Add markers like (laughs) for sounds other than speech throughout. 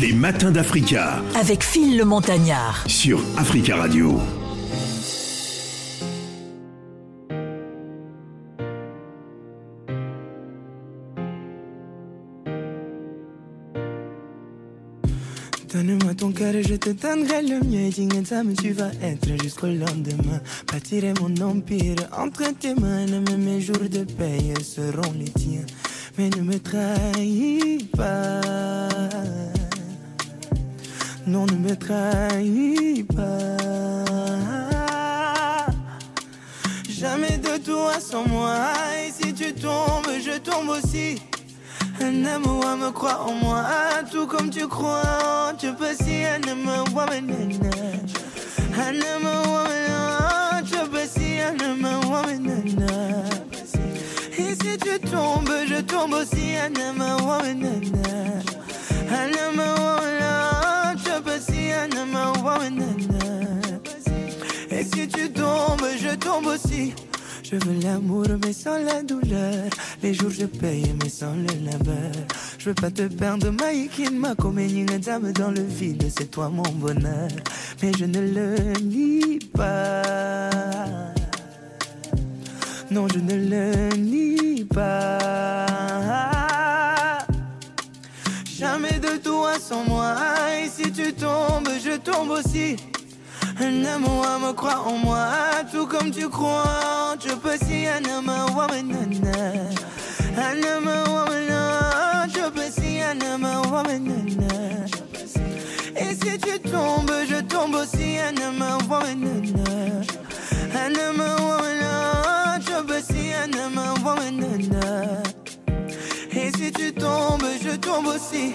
Les matins d'Africa. Avec Phil le Montagnard. Sur Africa Radio. Donne-moi ton cœur et je te donnerai le mien. Et mais tu vas être jusqu'au lendemain. Bâtirai mon empire entre tes mains. Même mes jours de paix seront les tiens. Mais ne me trahis pas. Non, ne me trahis pas. Jamais de toi sans moi. Et si tu tombes, je tombe aussi. Un amour me croit en moi, tout comme tu crois. Tu peux si un amour woman. Un amour. Tu peux si un amour. Et si tu tombes, je tombe aussi. Un amour woman. Un amour. Et si tu tombes, je tombe aussi. Je veux l'amour mais sans la douleur. Les jours je paye mais sans le labeur. Je veux pas te perdre, Maïkin, ma comédie dame dans le vide. C'est toi mon bonheur. Mais je ne le nie pas. Non, je ne le nie pas. Jamais de toi sans moi. Tombes, je tombe aussi. Un amour me croit en moi, tout comme tu crois. Je peux si un amour woman, un amour woman, je peux si un amour woman. Et si tu tombes, je tombe aussi un woman. Un je peux si un woman. Et si tu tombes, je tombe aussi.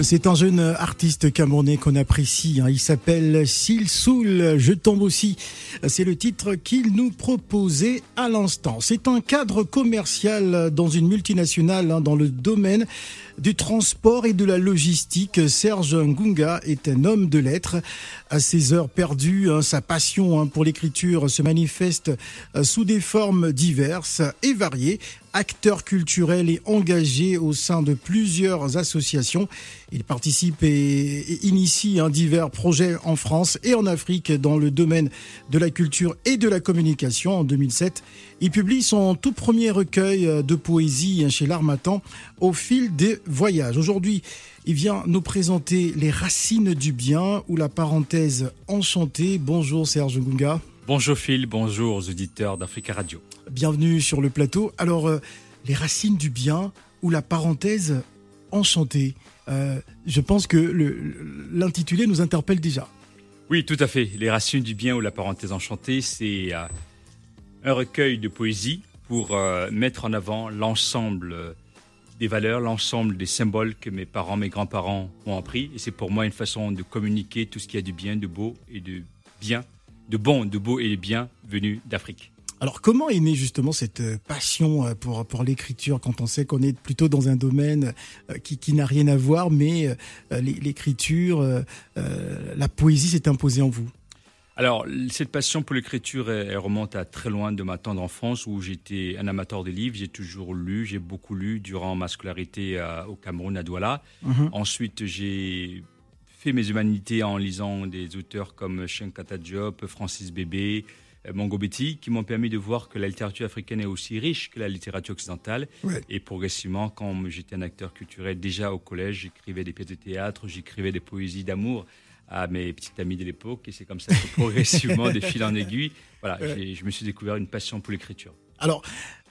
C'est un jeune artiste camerounais qu'on apprécie. Hein. Il s'appelle Sil Soul. Je tombe aussi. C'est le titre qu'il nous proposait à l'instant. C'est un cadre commercial dans une multinationale hein, dans le domaine du transport et de la logistique. Serge Ngunga est un homme de lettres. À ses heures perdues, hein, sa passion pour l'écriture se manifeste euh, sous des formes diverses et variées acteur culturel et engagé au sein de plusieurs associations. Il participe et, initie un divers projets en France et en Afrique dans le domaine de la culture et de la communication. En 2007, il publie son tout premier recueil de poésie chez l'Armatan au fil des voyages. Aujourd'hui, il vient nous présenter Les racines du bien ou la parenthèse enchantée. Bonjour Serge Gunga. Bonjour Phil, bonjour aux auditeurs d'Africa Radio. Bienvenue sur le plateau. Alors, euh, les racines du bien ou la parenthèse enchantée, euh, je pense que l'intitulé nous interpelle déjà. Oui, tout à fait. Les racines du bien ou la parenthèse enchantée, c'est euh, un recueil de poésie pour mettre en avant l'ensemble des valeurs, l'ensemble des symboles que mes parents, mes grands-parents ont appris. Et c'est pour moi une façon de communiquer tout ce qui a du bien, de beau et de bien de bon, de beau et de bien venus d'Afrique. Alors comment est née justement cette euh, passion euh, pour, pour l'écriture quand on sait qu'on est plutôt dans un domaine euh, qui, qui n'a rien à voir, mais l'écriture, la poésie s'est imposée en vous? Alors, cette passion pour l'écriture, elle, remonte à très loin de ma tendre enfance où j'étais un amateur de livres. J'ai toujours lu, j'ai beaucoup lu durant ma scolarité au Cameroun, à Douala. Mhm. Ensuite, j'ai fait mes humanités en lisant des auteurs comme Shenkata Diop, Francis Bébé, euh, Mongo Betty, qui m'ont permis de voir que la littérature africaine est aussi riche que la littérature occidentale. Et progressivement, quand j'étais un acteur culturel, déjà au collège, j'écrivais des pièces de théâtre, j'écrivais des poésies d'amour à mes petites amies de l'époque. Et c'est comme ça que (laughs) progressivement, de fil en aiguille, voilà, je me suis découvert une passion pour l'écriture. Alors,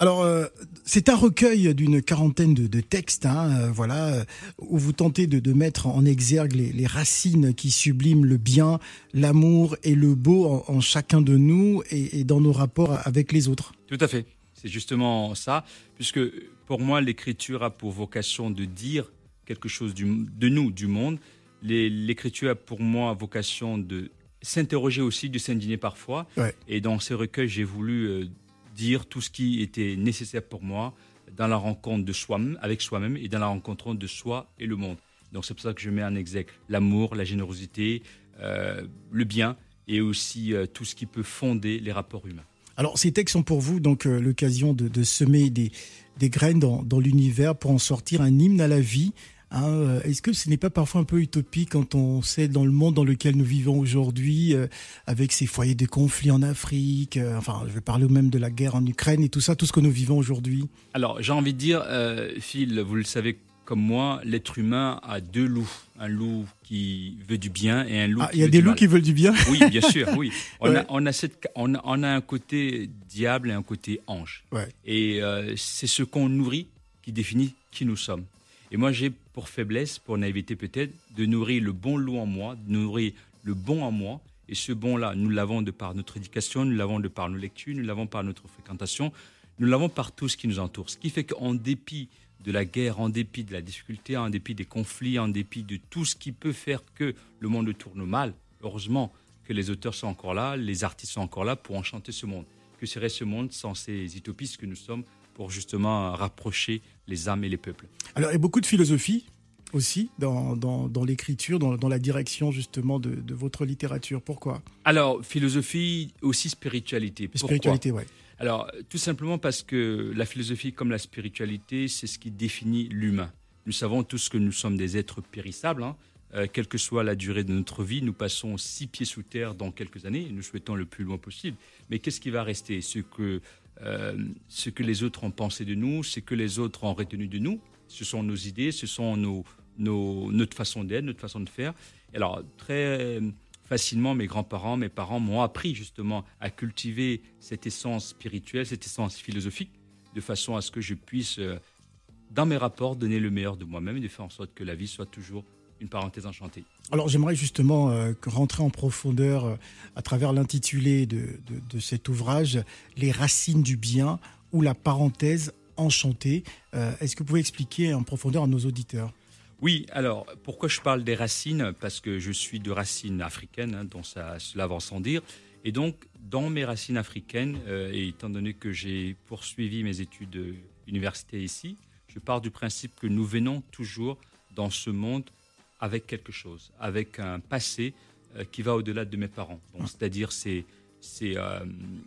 alors, euh, c'est un recueil d'une quarantaine de, textes, hein, euh, voilà, euh, où vous tentez de, mettre en exergue les, racines qui subliment le bien, l'amour et le beau en, chacun de nous et, dans nos rapports avec les autres. Tout à fait. C'est justement ça, puisque pour moi, l'écriture a pour vocation de dire quelque chose de nous, du monde. L'écriture a pour moi vocation de s'interroger aussi, de s'indigner parfois. Et dans ces recueils, j'ai voulu dire tout ce qui était nécessaire pour moi dans la rencontre de soi avec soi-même et dans la rencontre de soi et le monde. Donc c'est pour ça que je mets en exergue l'amour, la générosité, euh, le bien et aussi euh, tout ce qui peut fonder les rapports humains. Alors ces textes sont pour vous donc l'occasion de, semer des, graines dans, dans l'univers pour en sortir un hymne à la vie, Hein, euh, est-ce que ce n'est pas parfois un peu utopique quand on sait dans le monde dans lequel nous vivons aujourd'hui, euh, avec ces foyers de conflits en Afrique, euh, enfin je vais parler même de la guerre en Ukraine et tout ça, tout ce que nous vivons aujourd'hui? Alors j'ai envie de dire, Phil, vous le savez comme moi, l'être humain a deux loups. Un loup qui veut du bien et un loup ah, Il y a des loups qui veulent du bien? Oui, bien sûr, oui. (laughs) On, a, on, a cette, on, a, un côté diable et un côté ange. Et c'est ce qu'on nourrit qui définit qui nous sommes. Et moi, j'ai pour faiblesse, pour naïveté peut-être, de nourrir le bon loup en moi, de nourrir le bon en moi. Et ce bon-là, nous l'avons de par notre éducation, nous l'avons de par nos lectures, nous l'avons par notre fréquentation, nous l'avons par tout ce qui nous entoure. Ce qui fait qu'en dépit de la guerre, en dépit de la difficulté, en dépit des conflits, en dépit de tout ce qui peut faire que le monde tourne mal, heureusement que les auteurs sont encore là, les artistes sont encore là pour enchanter ce monde. Que serait ce monde sans ces utopistes que nous sommes pour justement rapprocher les âmes et les peuples. Alors, il y a beaucoup de philosophie aussi dans, dans, l'écriture, dans, dans, la direction justement de, de, votre littérature. Pourquoi? Alors, philosophie, aussi spiritualité. Pourquoi? Spiritualité, oui. Alors, tout simplement parce que la philosophie comme la spiritualité, c'est ce qui définit l'humain. Nous savons tous que nous sommes des êtres périssables. Hein. Euh, quelle que soit la durée de notre vie, nous passons six pieds sous terre dans quelques années. Nous souhaitons le plus loin possible. Mais qu'est-ce qui va rester? Ce que ce que les autres ont pensé de nous, ce que les autres ont retenu de nous. Ce sont nos idées, ce sont nos, notre façon d'être, notre façon de faire. alors, très facilement, mes grands-parents, mes parents m'ont appris justement à cultiver cette essence spirituelle, cette essence philosophique, de façon à ce que je puisse, euh, dans mes rapports, donner le meilleur de moi-même et de faire en sorte que la vie soit toujours une parenthèse enchantée. Alors j'aimerais justement euh, rentrer en profondeur euh, à travers l'intitulé de, cet ouvrage, Les racines du bien ou la parenthèse enchantée. Euh, est-ce que vous pouvez expliquer en profondeur à nos auditeurs? Oui, alors pourquoi je parle des racines? Parce que je suis de racines africaines, hein, dont ça, cela va sans dire. Et donc, dans mes racines africaines, et étant donné que j'ai poursuivi mes études universitaires ici, je pars du principe que nous venons toujours dans ce monde avec quelque chose, avec un passé euh, qui va au-delà de mes parents. Ah. C'est-à-dire, c'est, c'est, euh,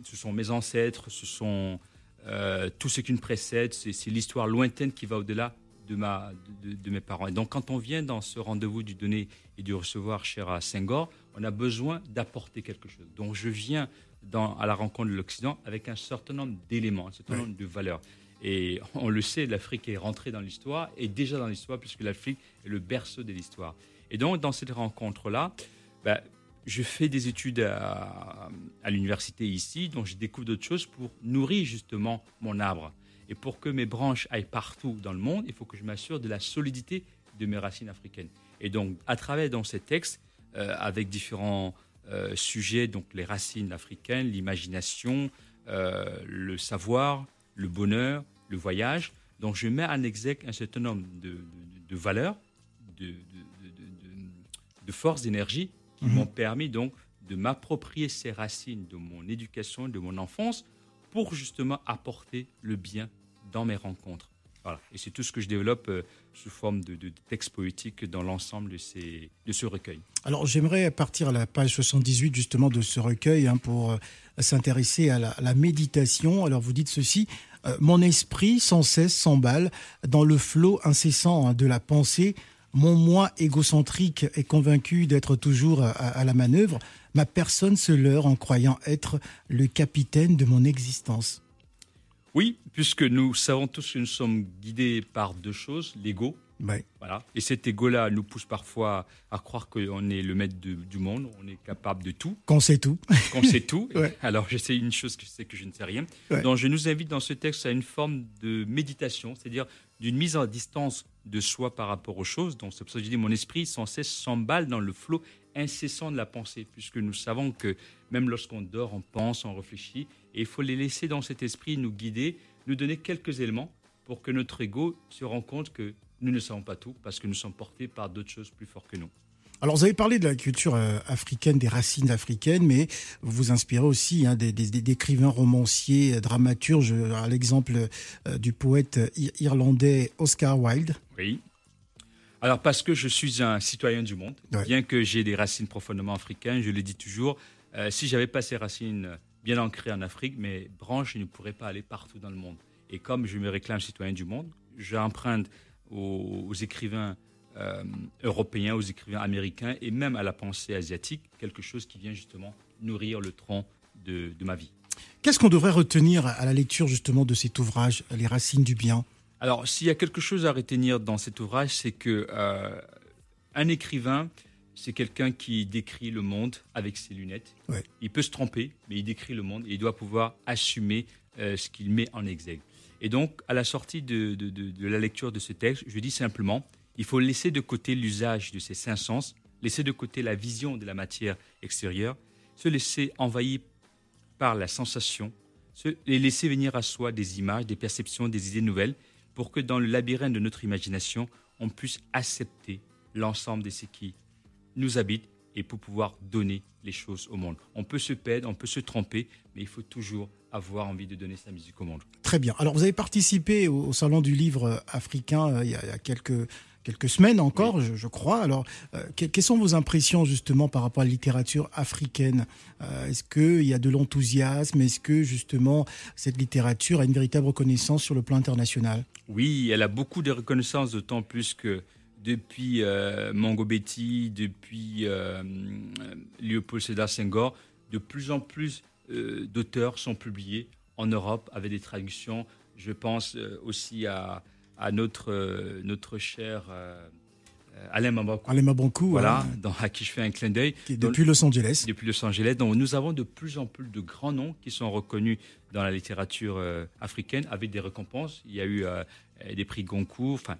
ce sont mes ancêtres, ce sont euh, tout ce qui me précède, c'est, l'histoire lointaine qui va au-delà de, ma, de, mes parents. Et donc, quand on vient dans ce rendez-vous du donner et du recevoir, cher à Senghor, on a besoin d'apporter quelque chose. Donc, je viens dans, à la rencontre de l'Occident avec un certain nombre d'éléments, un certain nombre de valeurs. Et (laughs) on le sait, l'Afrique est rentrée dans l'histoire, et déjà dans l'histoire, puisque l'Afrique est le berceau de l'histoire. Et donc, dans cette rencontre-là, ben, je fais des études à, l'université ici, donc je découvre d'autres choses pour nourrir justement mon arbre. Et pour que mes branches aillent partout dans le monde, il faut que je m'assure de la solidité de mes racines africaines. Et donc, à travers dans ces textes, euh, avec différents euh, sujets, donc les racines africaines, l'imagination, euh, le savoir, le bonheur, le voyage. Donc je mets en exergue un certain nombre de, valeurs, de, de forces, d'énergie qui mhm. m'ont permis donc de m'approprier ces racines de mon éducation, de mon enfance, pour justement apporter le bien dans mes rencontres. Voilà. Et c'est tout ce que je développe euh, sous forme de, de textes poétiques dans l'ensemble de, ce recueil. Alors j'aimerais partir à la page 78 justement de ce recueil hein, pour euh, s'intéresser à, la, méditation. Alors vous dites ceci, euh, mon esprit sans cesse s'emballe dans le flot incessant hein, de la pensée. Mon moi égocentrique est convaincu d'être toujours à, la manœuvre. Ma personne se leurre en croyant être le capitaine de mon existence. Oui, puisque nous savons tous que nous sommes guidés par deux choses, l'ego voilà. Et cet ego-là nous pousse parfois à croire qu'on est le maître du monde, on est capable de tout. Qu'on sait tout. Qu'on sait tout. (laughs) Alors, je sais une chose c'est que je ne sais rien. Donc, je nous invite dans ce texte à une forme de méditation, c'est-à-dire d'une mise en distance de soi par rapport aux choses. Donc, c'est pour ça que je dis mon esprit sans cesse s'emballe dans le flot incessant de la pensée, puisque nous savons que même lorsqu'on dort, on pense, on réfléchit, et il faut les laisser dans cet esprit nous guider, nous donner quelques éléments pour que notre ego se rende compte que nous ne savons pas tout parce que nous sommes portés par d'autres choses plus fortes que nous. Alors, vous avez parlé de la culture euh, africaine, des racines africaines, mais vous vous inspirez aussi hein, des, des, écrivains, romanciers, euh, dramaturges, à l'exemple euh, du poète irlandais Oscar Wilde. Oui. Alors, parce que je suis un citoyen du monde, bien que j'ai des racines profondément africaines, je le dis toujours, si j'avais pas ces racines bien ancrées en Afrique, mes branches, ne pourrais pas aller partout dans le monde. Et comme je me réclame citoyen du monde, j'emprunte aux écrivains euh, européens, aux écrivains américains et même à la pensée asiatique, quelque chose qui vient justement nourrir le tronc de, ma vie. Qu'est-ce qu'on devrait retenir à la lecture justement de cet ouvrage, Les racines du bien? Alors, s'il y a quelque chose à retenir dans cet ouvrage, c'est que euh, un écrivain, c'est quelqu'un qui décrit le monde avec ses lunettes. Il peut se tromper, mais il décrit le monde et il doit pouvoir assumer euh, ce qu'il met en exergue. Et donc, à la sortie de, de, la lecture de ce texte, je dis simplement, il faut laisser de côté l'usage de ces cinq sens, laisser de côté la vision de la matière extérieure, se laisser envahir par la sensation, se, et laisser venir à soi des images, des perceptions, des idées nouvelles, pour que dans le labyrinthe de notre imagination, on puisse accepter l'ensemble de ce qui nous habite et pour pouvoir donner les choses au monde. On peut se perdre, on peut se tromper, mais il faut toujours avoir envie de donner sa musique au monde. Très bien. Alors, vous avez participé au, Salon du Livre africain euh, il, y a, quelques, quelques semaines encore, je, crois. Alors, euh, quelles sont vos impressions justement par rapport à la littérature africaine euh, Est-ce qu'il y a de l'enthousiasme? Est-ce que justement cette littérature a une véritable reconnaissance sur le plan international? Oui, elle a beaucoup de reconnaissance, d'autant plus que depuis euh, Mongo Betty, depuis Léopold Sédar Senghor, de plus en plus d'auteurs sont publiés en Europe avec des traductions. Je pense aussi à à notre, euh, notre cher euh, Alain Mabankou. Alain Mabankou, voilà, dans, à qui je fais un clin d'œil. Depuis Los Angeles. Depuis Los Angeles. Donc nous avons de plus en plus de grands noms qui sont reconnus dans la littérature euh, africaine avec des récompenses. Il y a eu des prix Goncourt. Enfin,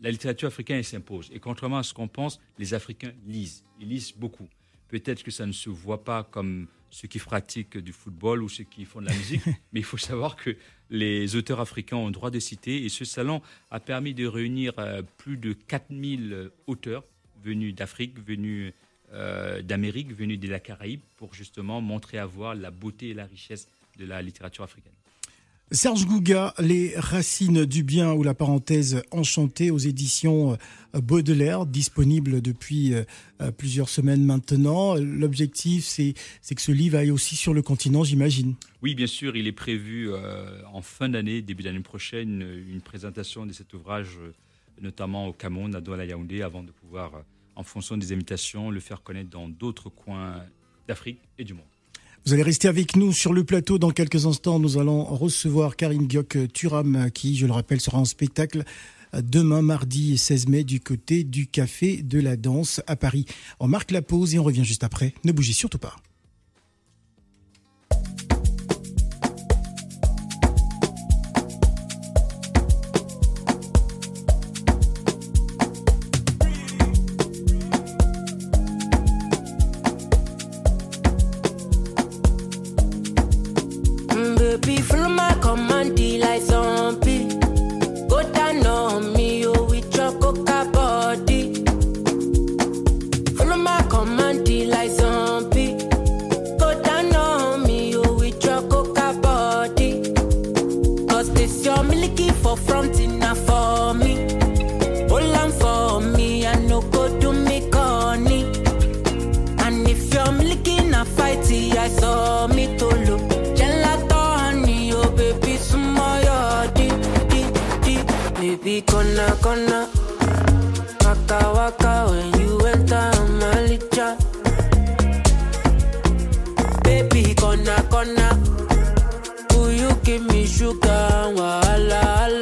la littérature africaine s'impose. Et contrairement à ce qu'on pense, les Africains lisent. Ils lisent beaucoup. Peut-être que ça ne se voit pas comme ceux qui pratiquent du football ou ceux qui font de la musique, (laughs) mais il faut savoir que les auteurs africains ont le droit de citer et ce salon a permis de réunir euh, plus de 4000 auteurs venus d'Afrique, venus euh, d'Amérique, venus de la Caraïbe pour justement montrer à voir la beauté et la richesse de la littérature africaine. Serge Gouga, Les Racines du Bien ou la parenthèse enchantée aux éditions euh, Baudelaire, disponible depuis euh, euh, plusieurs semaines maintenant. L'objectif, c'est que ce livre aille aussi sur le continent, j'imagine. Oui, bien sûr, il est prévu en fin d'année, début d'année prochaine, une présentation de cet ouvrage, notamment au Cameroun, à Douala Yaoundé, avant de pouvoir, en fonction des invitations, le faire connaître dans d'autres coins d'Afrique et du monde. Vous allez rester avec nous sur le plateau. Dans quelques instants, nous allons recevoir Karine Gioc Turam, qui, je le rappelle, sera en spectacle demain, mardi 16 mai, du côté du Café de la Danse à Paris. On marque la pause et on revient juste après. Ne bougez surtout pas. be free. baby, gonna. Waka, waka, when you enter my licha. Baby, gonna. Will you give me sugar? Wala, wala.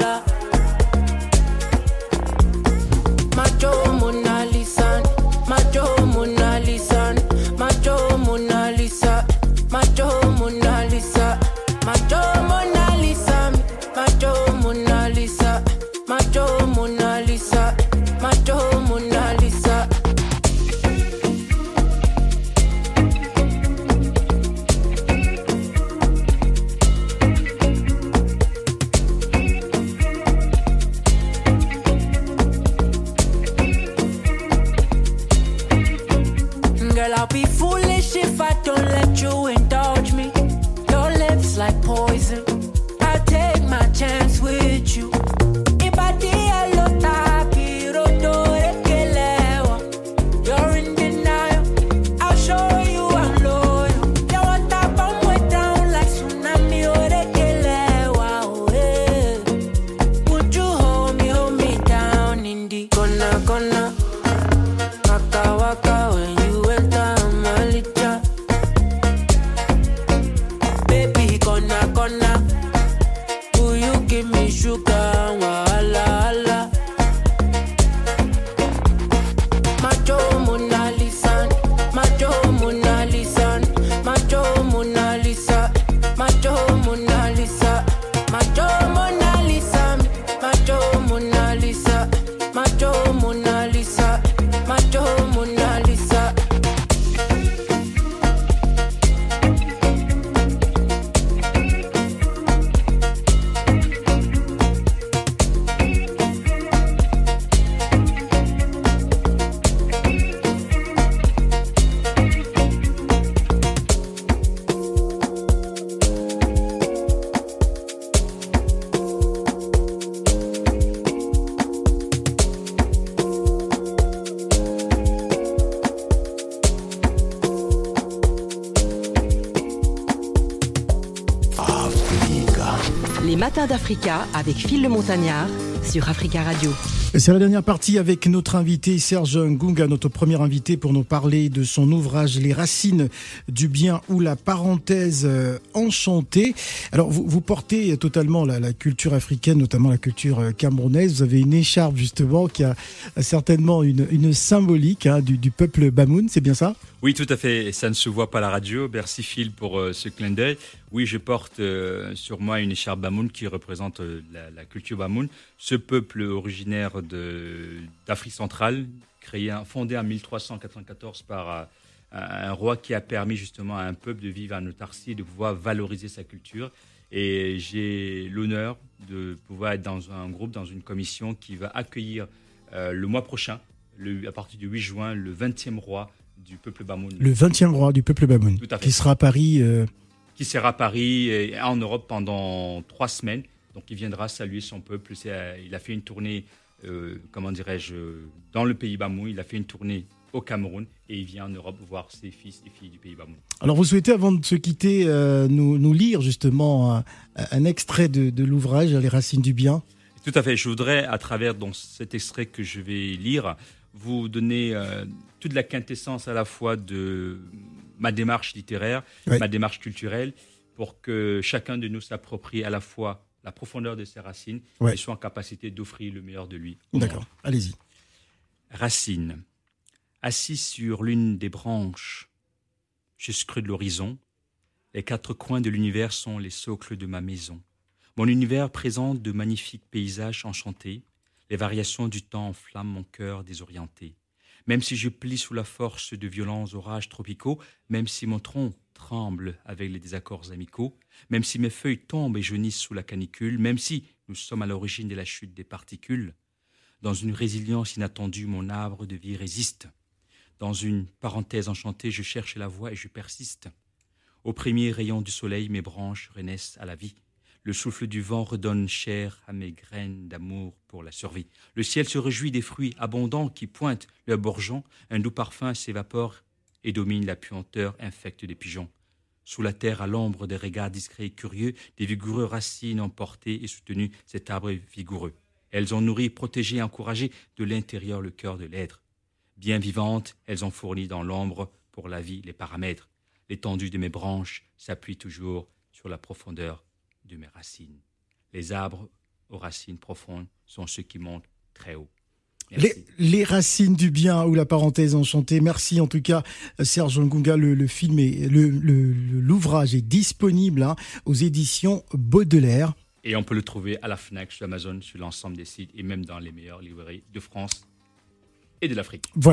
Estado d'Africa avec Phil le Montagnard sur Africa Radio. C'est la dernière partie avec notre invité Serge Ngunga, notre premier invité pour nous parler de son ouvrage Les racines du bien ou la parenthèse euh, enchantée. Alors vous, vous portez totalement la, la, culture africaine, notamment la culture euh, camerounaise. Vous avez une écharpe justement qui a certainement une, une symbolique hein, du, du, peuple Bamoun, c'est bien ça? Oui, tout à fait. Ça ne se voit pas à la radio. Merci Phil pour euh, ce clin d'œil. Oui, je porte euh, sur moi une écharpe Bamoun qui représente euh, la, la, culture Bamoun. Ce peuple originaire d'Afrique centrale, créé, fondé en 1394 par euh, un roi qui a permis justement à un peuple de vivre en autarcie, de pouvoir valoriser sa culture. Et j'ai l'honneur de pouvoir être dans un groupe, dans une commission qui va accueillir euh, le mois prochain, le, à partir du 8 juin, le 20e roi du peuple Bamoun. Le 20e roi du peuple Bamoun, qui sera à Paris. Euh... Qui sera à Paris et en Europe pendant trois semaines. Donc il viendra saluer son peuple. Il a fait une tournée, euh, comment dirais-je, dans le pays Bamoun. Il a fait une tournée au Cameroun et il vient en Europe voir ses fils et filles du pays Bamoun. Alors vous souhaitez, avant de se quitter, euh, nous, nous, lire justement un, un extrait de, de l'ouvrage Les racines du bien Tout à fait. Je voudrais, à travers donc, cet extrait que je vais lire, vous donner euh, toute la quintessence à la fois de ma démarche littéraire, oui. ma démarche culturelle, pour que chacun de nous s'approprie à la fois la profondeur de ses racines ouais. et soit en capacité d'offrir le meilleur de lui. D'accord, allez-y. Racines. Assis sur l'une des branches, je scrute l'horizon. Les quatre coins de l'univers sont les socles de ma maison. Mon univers présente de magnifiques paysages enchantés. Les variations du temps enflamment mon cœur désorienté. Même si je plie sous la force de violents orages tropicaux, même si mon tronc tremble avec les désaccords amicaux, même si mes feuilles tombent et jaunissent sous la canicule, même si nous sommes à l'origine de la chute des particules, dans une résilience inattendue, mon arbre de vie résiste. Dans une parenthèse enchantée, je cherche la voie et je persiste. Au premier rayon du soleil, mes branches renaissent à la vie. Le souffle du vent redonne chair à mes graines d'amour pour la survie. Le ciel se réjouit des fruits abondants qui pointent leurs bourgeons. Un doux parfum s'évapore et domine la puanteur infecte des pigeons. Sous la terre, à l'ombre des regards discrets et curieux, des vigoureux racines ont porté et soutenu cet arbre vigoureux. Elles ont nourri, protégé et encouragé de l'intérieur le cœur de l'être. Bien vivantes, elles ont fourni dans l'ombre pour la vie les paramètres. L'étendue de mes branches s'appuie toujours sur la profondeur de mes racines. Les arbres aux racines profondes sont ceux qui montent très haut. Les, les, racines du bien ou la parenthèse enchantée. Merci en tout cas Serge Ngunga. Le, le film et l'ouvrage est disponible hein, aux éditions Baudelaire. Et on peut le trouver à la Fnac, sur Amazon, sur l'ensemble des sites et même dans les meilleures librairies de France et de l'Afrique. Voilà.